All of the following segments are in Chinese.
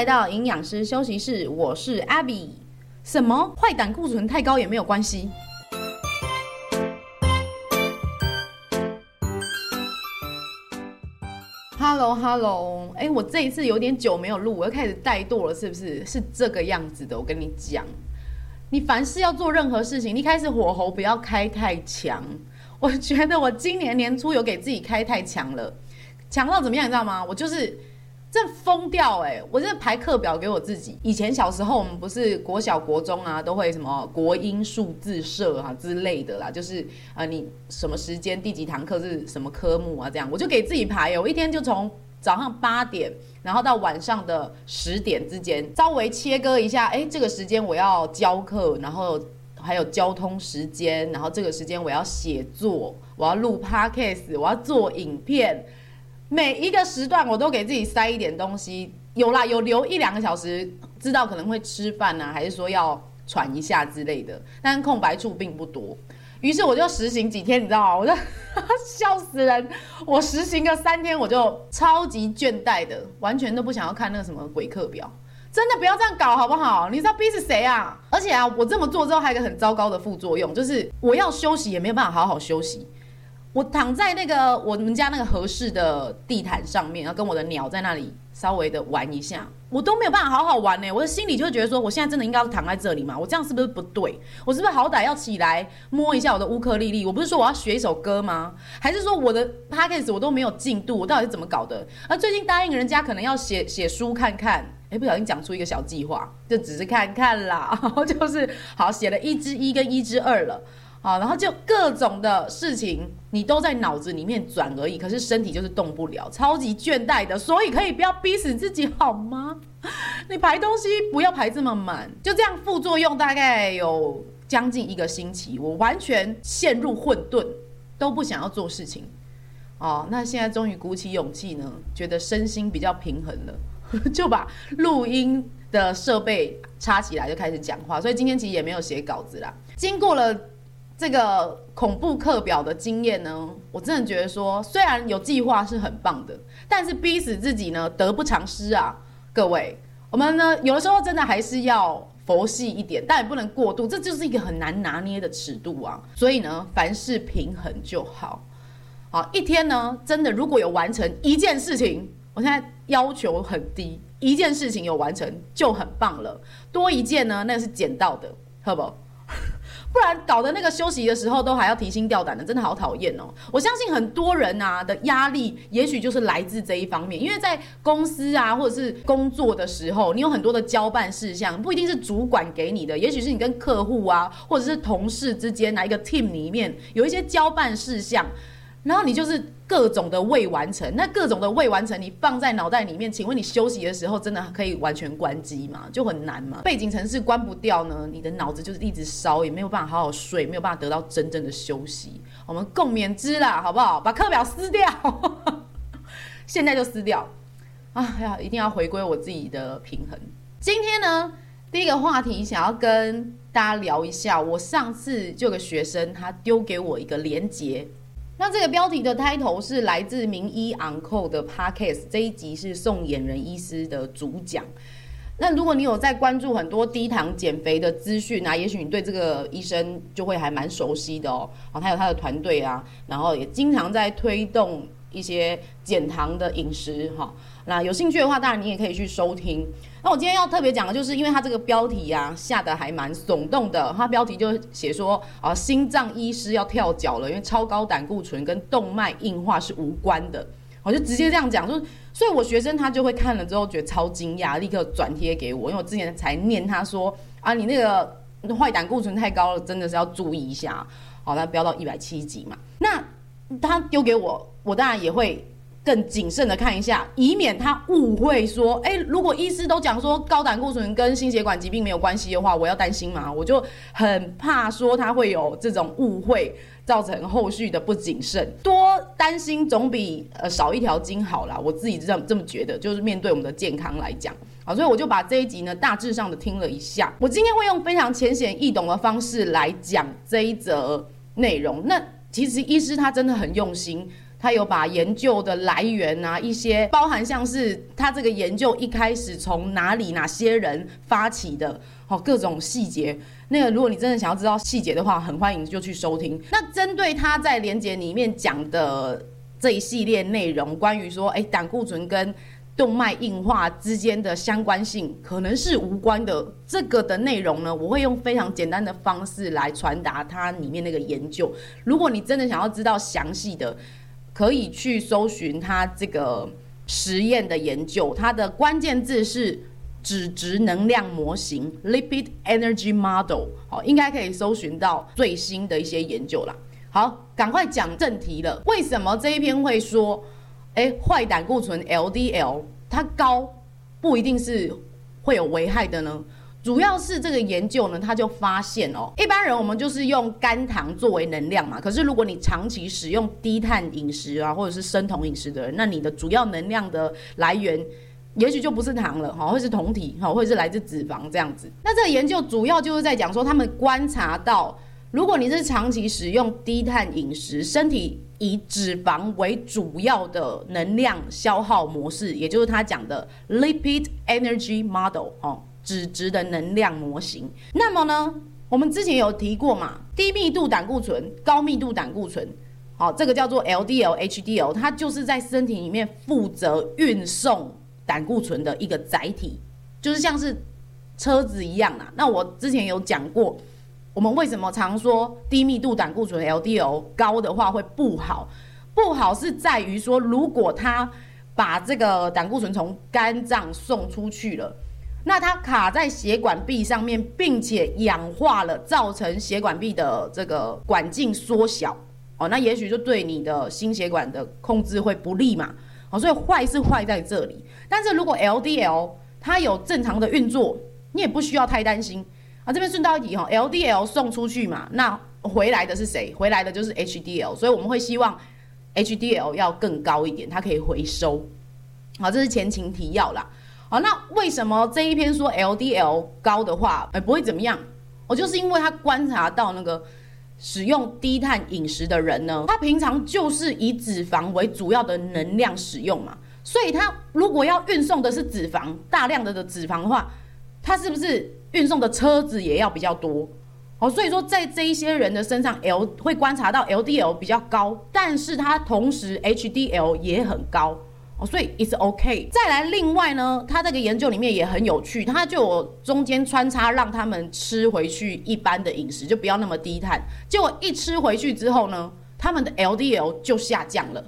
来到营养师休息室，我是 Abby。什么坏胆固醇太高也没有关系？Hello Hello，哎，我这一次有点久没有录，我又开始怠惰了，是不是？是这个样子的。我跟你讲，你凡事要做任何事情，你开始火候不要开太强。我觉得我今年年初有给自己开太强了，强到怎么样？你知道吗？我就是。这疯掉哎！我这排课表给我自己。以前小时候我们不是国小国中啊，都会什么国英数自社啊之类的啦，就是呃你什么时间第几堂课是什么科目啊这样，我就给自己排。我一天就从早上八点，然后到晚上的十点之间，稍微切割一下。哎，这个时间我要教课，然后还有交通时间，然后这个时间我要写作，我要录 podcast，我要做影片。每一个时段我都给自己塞一点东西，有啦，有留一两个小时，知道可能会吃饭啊，还是说要喘一下之类的，但空白处并不多。于是我就实行几天，你知道吗？我就笑死人，我实行个三天，我就超级倦怠的，完全都不想要看那个什么鬼课表。真的不要这样搞好不好？你知道逼死谁啊？而且啊，我这么做之后还有一个很糟糕的副作用，就是我要休息也没有办法好好休息。我躺在那个我们家那个合适的地毯上面，然后跟我的鸟在那里稍微的玩一下，我都没有办法好好玩呢。我的心里就会觉得说，我现在真的应该要躺在这里吗？我这样是不是不对？我是不是好歹要起来摸一下我的乌克丽丽？我不是说我要学一首歌吗？还是说我的 podcast 我都没有进度？我到底是怎么搞的？而最近答应人家可能要写写书看看，哎，不小心讲出一个小计划，就只是看看啦，然 后就是好写了一之一跟一之二了。好，然后就各种的事情，你都在脑子里面转而已，可是身体就是动不了，超级倦怠的，所以可以不要逼死自己好吗？你排东西不要排这么满，就这样副作用大概有将近一个星期，我完全陷入混沌，都不想要做事情。哦，那现在终于鼓起勇气呢，觉得身心比较平衡了，就把录音的设备插起来，就开始讲话。所以今天其实也没有写稿子啦，经过了。这个恐怖课表的经验呢，我真的觉得说，虽然有计划是很棒的，但是逼死自己呢，得不偿失啊！各位，我们呢，有的时候真的还是要佛系一点，但也不能过度，这就是一个很难拿捏的尺度啊。所以呢，凡事平衡就好。好，一天呢，真的如果有完成一件事情，我现在要求很低，一件事情有完成就很棒了。多一件呢，那是捡到的，好不？不然搞得那个休息的时候都还要提心吊胆的，真的好讨厌哦！我相信很多人啊的压力，也许就是来自这一方面，因为在公司啊或者是工作的时候，你有很多的交办事项，不一定是主管给你的，也许是你跟客户啊或者是同事之间哪一个 team 里面有一些交办事项。然后你就是各种的未完成，那各种的未完成，你放在脑袋里面，请问你休息的时候真的可以完全关机吗？就很难嘛。背景程式关不掉呢，你的脑子就是一直烧，也没有办法好好睡，没有办法得到真正的休息。我们共勉之啦，好不好？把课表撕掉，现在就撕掉。啊呀，一定要回归我自己的平衡。今天呢，第一个话题想要跟大家聊一下，我上次就有个学生，他丢给我一个连结。那这个标题的 title 是来自名医昂寇的 Podcast，这一集是宋衍仁医师的主讲。那如果你有在关注很多低糖减肥的资讯啊，也许你对这个医生就会还蛮熟悉的哦。啊，他有他的团队啊，然后也经常在推动一些减糖的饮食哈。那有兴趣的话，当然你也可以去收听。那我今天要特别讲的就是，因为他这个标题呀、啊、下得还蛮耸动的，他标题就写说啊，心脏医师要跳脚了，因为超高胆固醇跟动脉硬化是无关的，我就直接这样讲，说，所以我学生他就会看了之后觉得超惊讶，立刻转贴给我，因为我之前才念他说啊，你那个坏胆固醇太高了，真的是要注意一下，好，他飙到一百七几嘛，那他丢给我，我当然也会。更谨慎的看一下，以免他误会说，哎，如果医师都讲说高胆固醇跟心血管疾病没有关系的话，我要担心吗？我就很怕说他会有这种误会，造成后续的不谨慎。多担心总比呃少一条筋好啦，我自己这么这么觉得，就是面对我们的健康来讲，好，所以我就把这一集呢大致上的听了一下。我今天会用非常浅显易懂的方式来讲这一则内容。那其实医师他真的很用心。他有把研究的来源啊，一些包含像是他这个研究一开始从哪里哪些人发起的，哦，各种细节。那个如果你真的想要知道细节的话，很欢迎就去收听。那针对他在连结里面讲的这一系列内容，关于说，哎，胆固醇跟动脉硬化之间的相关性可能是无关的。这个的内容呢，我会用非常简单的方式来传达它里面那个研究。如果你真的想要知道详细的，可以去搜寻它这个实验的研究，它的关键字是脂质能量模型 （Lipid Energy Model）。好，应该可以搜寻到最新的一些研究啦。好，赶快讲正题了。为什么这一篇会说，诶，坏胆固醇 （LDL） 它高不一定是会有危害的呢？主要是这个研究呢，他就发现哦，一般人我们就是用肝糖作为能量嘛。可是如果你长期使用低碳饮食啊，或者是生酮饮食的人，那你的主要能量的来源，也许就不是糖了哈，会是酮体哈，或者是来自脂肪这样子。那这个研究主要就是在讲说，他们观察到，如果你是长期使用低碳饮食，身体以脂肪为主要的能量消耗模式，也就是他讲的 Lipid Energy Model 哦。脂质的能量模型。那么呢，我们之前有提过嘛，低密度胆固醇、高密度胆固醇，好，这个叫做 LDL、HDL，它就是在身体里面负责运送胆固醇的一个载体，就是像是车子一样啊。那我之前有讲过，我们为什么常说低密度胆固醇 LDL 高的话会不好？不好是在于说，如果它把这个胆固醇从肝脏送出去了。那它卡在血管壁上面，并且氧化了，造成血管壁的这个管径缩小哦，那也许就对你的心血管的控制会不利嘛哦，所以坏是坏在这里。但是如果 LDL 它有正常的运作，你也不需要太担心啊。这边顺道一提哈，LDL 送出去嘛，那回来的是谁？回来的就是 HDL，所以我们会希望 HDL 要更高一点，它可以回收。好，这是前情提要啦。好，那为什么这一篇说 LDL 高的话，哎，不会怎么样？我就是因为他观察到那个使用低碳饮食的人呢，他平常就是以脂肪为主要的能量使用嘛，所以他如果要运送的是脂肪，大量的的脂肪的话，他是不是运送的车子也要比较多？哦，所以说在这一些人的身上，L 会观察到 LDL 比较高，但是他同时 HDL 也很高。所以 it's OK。再来，另外呢，他这个研究里面也很有趣，他就中间穿插让他们吃回去一般的饮食，就不要那么低碳。结果一吃回去之后呢，他们的 LDL 就下降了。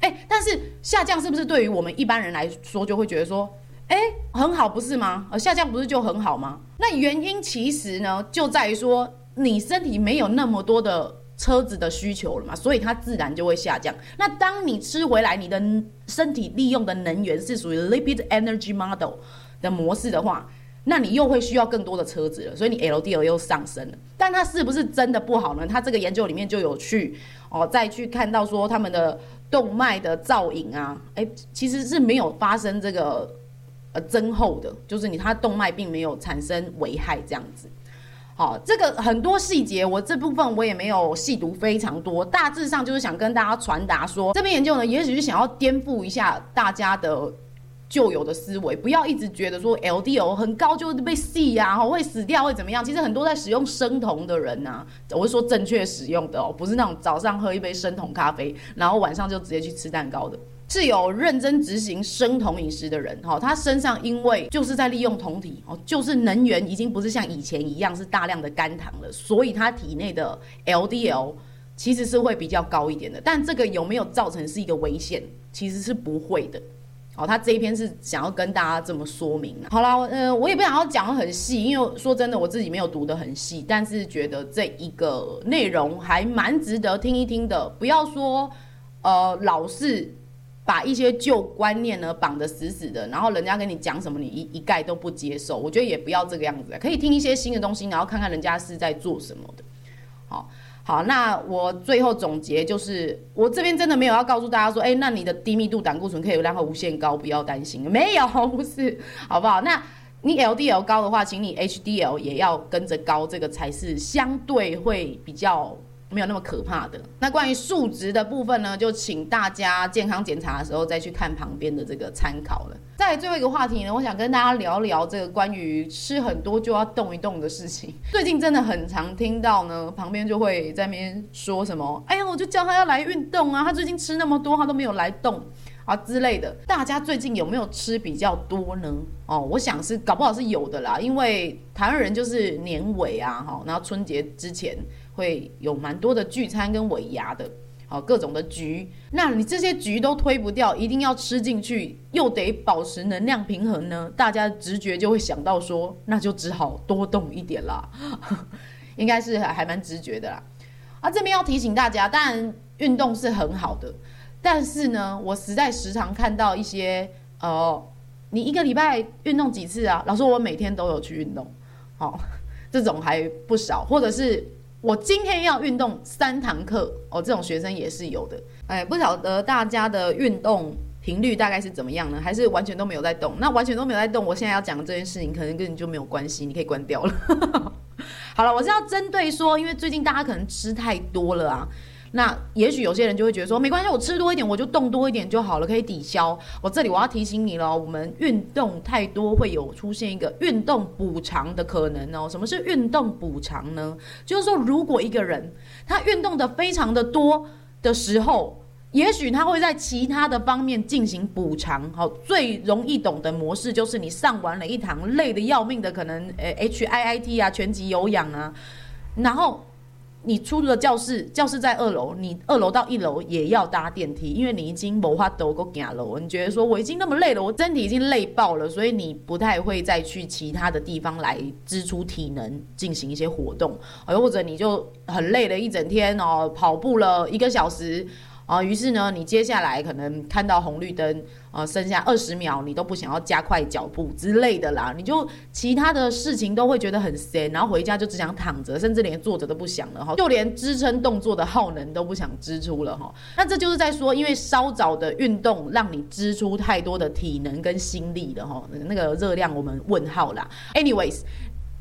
哎，但是下降是不是对于我们一般人来说就会觉得说，哎，很好不是吗？呃，下降不是就很好吗？那原因其实呢，就在于说你身体没有那么多的。车子的需求了嘛，所以它自然就会下降。那当你吃回来，你的身体利用的能源是属于 Lipid Energy Model 的模式的话，那你又会需要更多的车子了，所以你 LDL 又上升了。但它是不是真的不好呢？它这个研究里面就有去哦，再去看到说他们的动脉的造影啊，诶，其实是没有发生这个呃增厚的，就是你它动脉并没有产生危害这样子。好，这个很多细节，我这部分我也没有细读非常多，大致上就是想跟大家传达说，这篇研究呢，也许是想要颠覆一下大家的旧有的思维，不要一直觉得说 LDL 很高就会被洗呀，会死掉会怎么样？其实很多在使用生酮的人呐、我是说正确使用的哦，不是那种早上喝一杯生酮咖啡，然后晚上就直接去吃蛋糕的。是有认真执行生酮饮食的人，哈，他身上因为就是在利用酮体，哦，就是能源已经不是像以前一样是大量的肝糖了，所以他体内的 LDL 其实是会比较高一点的。但这个有没有造成是一个危险？其实是不会的。哦，他这一篇是想要跟大家这么说明。好了，呃，我也不想要讲得很细，因为说真的，我自己没有读得很细，但是觉得这一个内容还蛮值得听一听的。不要说，呃，老是。把一些旧观念呢绑得死死的，然后人家跟你讲什么，你一一概都不接受。我觉得也不要这个样子，可以听一些新的东西，然后看看人家是在做什么的。好，好，那我最后总结就是，我这边真的没有要告诉大家说，哎，那你的低密度胆固醇可以让它无限高，不要担心，没有，不是，好不好？那你 LDL 高的话，请你 HDL 也要跟着高，这个才是相对会比较没有那么可怕的。那关于数值的部分呢，就请大家健康检查的时候再去看旁边的这个参考了。再来最后一个话题呢，我想跟大家聊聊这个关于吃很多就要动一动的事情。最近真的很常听到呢，旁边就会在那边说什么：“哎呀，我就叫他要来运动啊，他最近吃那么多，他都没有来动。”啊之类的，大家最近有没有吃比较多呢？哦，我想是搞不好是有的啦，因为台湾人就是年尾啊，哈，然后春节之前会有蛮多的聚餐跟尾牙的，好，各种的局，那你这些局都推不掉，一定要吃进去，又得保持能量平衡呢，大家直觉就会想到说，那就只好多动一点啦，应该是还蛮直觉的啦。啊，这边要提醒大家，当然运动是很好的。但是呢，我实在时常看到一些，呃，你一个礼拜运动几次啊？老师，我每天都有去运动，好、这种还不少。或者是我今天要运动三堂课，哦，这种学生也是有的。哎，不晓得大家的运动频率大概是怎么样呢？还是完全都没有在动？那完全都没有在动，我现在要讲的这件事情可能跟你就没有关系，你可以关掉了。好了，我是要针对说，因为最近大家可能吃太多了啊。那也许有些人就会觉得说，没关系，我吃多一点，我就动多一点就好了，可以抵消。我这里我要提醒你了，我们运动太多会有出现一个运动补偿的可能哦。什么是运动补偿呢？就是说，如果一个人他运动的非常的多的时候，也许他会在其他的方面进行补偿。好，最容易懂的模式就是你上完了一堂累得要命的，可能呃 HIIT 啊，拳击有氧啊，然后。你出了教室，教室在二楼，你二楼到一楼也要搭电梯，因为你已经无法度够行了。你觉得说我已经那么累了，我身体已经累爆了，所以你不太会再去其他的地方来支出体能进行一些活动，或者你就很累了一整天哦，跑步了一个小时。啊，于是呢，你接下来可能看到红绿灯，呃，剩下二十秒，你都不想要加快脚步之类的啦，你就其他的事情都会觉得很闲，然后回家就只想躺着，甚至连坐着都不想了哈，就连支撑动作的耗能都不想支出了哈。那这就是在说，因为稍早的运动让你支出太多的体能跟心力了哈，那个热量我们问号啦。Anyways。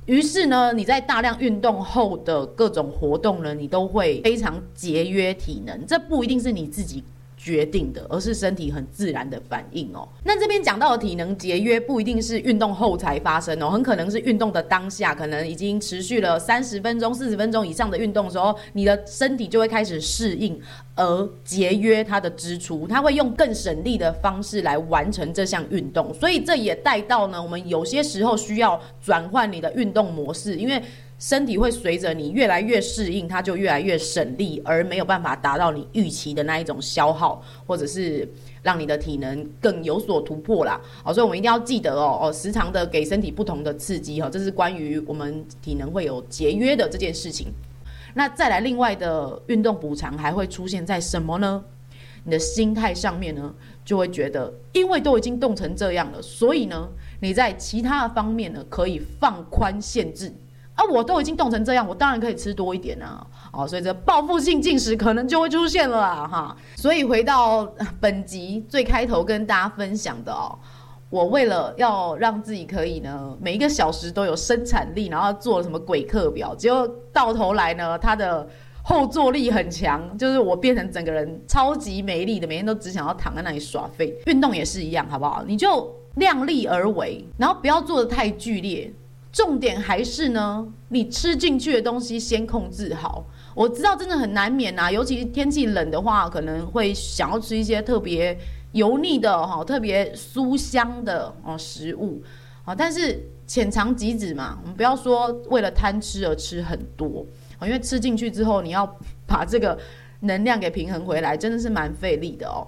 于是呢，你在大量运动后的各种活动呢，你都会非常节约体能。这不一定是你自己决定的，而是身体很自然的反应哦。那这边讲到的体能节约，不一定是运动后才发生哦，很可能是运动的当下，可能已经持续了三十分钟、四十分钟以上的运动的时候，你的身体就会开始适应。而节约它的支出，它会用更省力的方式来完成这项运动，所以这也带到呢，我们有些时候需要转换你的运动模式，因为身体会随着你越来越适应，它就越来越省力，而没有办法达到你预期的那一种消耗，或者是让你的体能更有所突破啦。好，所以我们一定要记得哦哦，时常的给身体不同的刺激哈，这是关于我们体能会有节约的这件事情。那再来，另外的运动补偿还会出现在什么呢？你的心态上面呢，就会觉得，因为都已经冻成这样了，所以呢，你在其他的方面呢，可以放宽限制啊。我都已经冻成这样，我当然可以吃多一点啊。哦，所以这报复性进食可能就会出现了啊，哈。所以回到本集最开头跟大家分享的哦。我为了要让自己可以呢，每一个小时都有生产力，然后做了什么鬼课表，结果到头来呢，它的后坐力很强，就是我变成整个人超级没力的，每天都只想要躺在那里耍废。运动也是一样，好不好？你就量力而为，然后不要做的太剧烈。重点还是呢，你吃进去的东西先控制好。我知道真的很难免啊，尤其天气冷的话，可能会想要吃一些特别。油腻的哈，特别酥香的哦食物啊，但是浅尝即止嘛，我们不要说为了贪吃而吃很多啊，因为吃进去之后，你要把这个能量给平衡回来，真的是蛮费力的哦。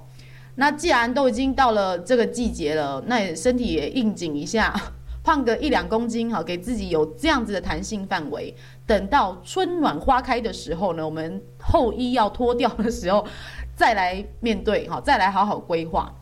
那既然都已经到了这个季节了，那身体也应景一下，胖个一两公斤哈，给自己有这样子的弹性范围。等到春暖花开的时候呢，我们厚衣要脱掉的时候。再来面对哈，再来好好规划。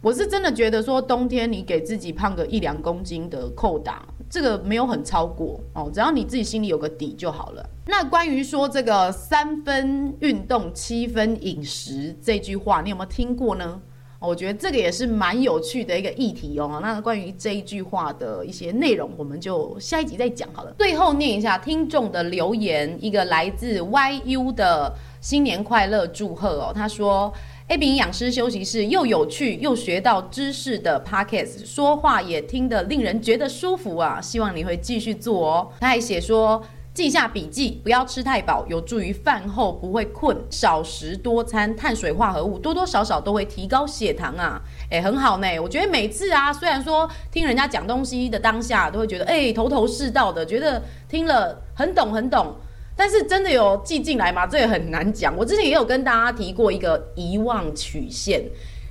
我是真的觉得说，冬天你给自己胖个一两公斤的扣打，这个没有很超过哦，只要你自己心里有个底就好了。那关于说这个三分运动七分饮食这句话，你有没有听过呢？我觉得这个也是蛮有趣的一个议题哦。那关于这一句话的一些内容，我们就下一集再讲好了。最后念一下听众的留言，一个来自 YU 的新年快乐祝贺哦。他说：“A 饼养师休息室又有趣又学到知识的 Podcast，说话也听得令人觉得舒服啊，希望你会继续做哦。”他还写说。记下笔记，不要吃太饱，有助于饭后不会困。少食多餐，碳水化合物多多少少都会提高血糖啊。诶，很好呢。我觉得每次啊，虽然说听人家讲东西的当下都会觉得诶头头是道的，觉得听了很懂很懂，但是真的有记进来吗？这也很难讲。我之前也有跟大家提过一个遗忘曲线，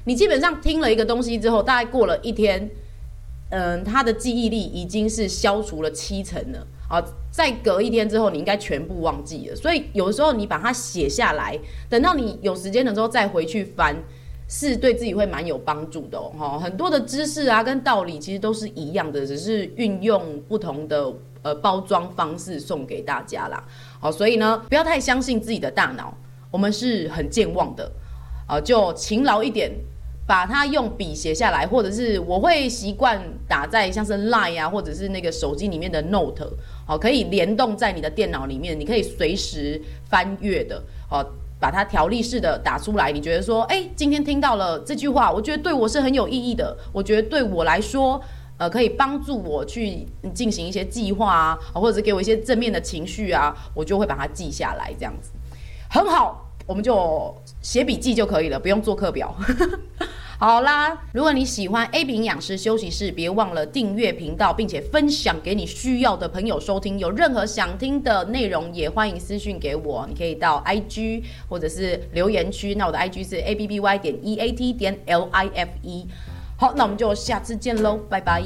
你基本上听了一个东西之后，大概过了一天，嗯，他的记忆力已经是消除了七成了。啊，再隔一天之后，你应该全部忘记了。所以有时候你把它写下来，等到你有时间的时候再回去翻，是对自己会蛮有帮助的哦。很多的知识啊跟道理其实都是一样的，只是运用不同的呃包装方式送给大家啦。好，所以呢，不要太相信自己的大脑，我们是很健忘的，啊，就勤劳一点。把它用笔写下来，或者是我会习惯打在像是 Line 啊，或者是那个手机里面的 Note，好，可以联动在你的电脑里面，你可以随时翻阅的，好，把它条例式的打出来。你觉得说，哎，今天听到了这句话，我觉得对我是很有意义的，我觉得对我来说，呃，可以帮助我去进行一些计划啊，或者给我一些正面的情绪啊，我就会把它记下来，这样子很好。我们就写笔记就可以了，不用做课表。好啦，如果你喜欢 A 品养师休息室，别忘了订阅频道，并且分享给你需要的朋友收听。有任何想听的内容，也欢迎私讯给我。你可以到 IG 或者是留言区。那我的 IG 是 A B B Y 点 E A T 点 L I F E。好，那我们就下次见喽，拜拜。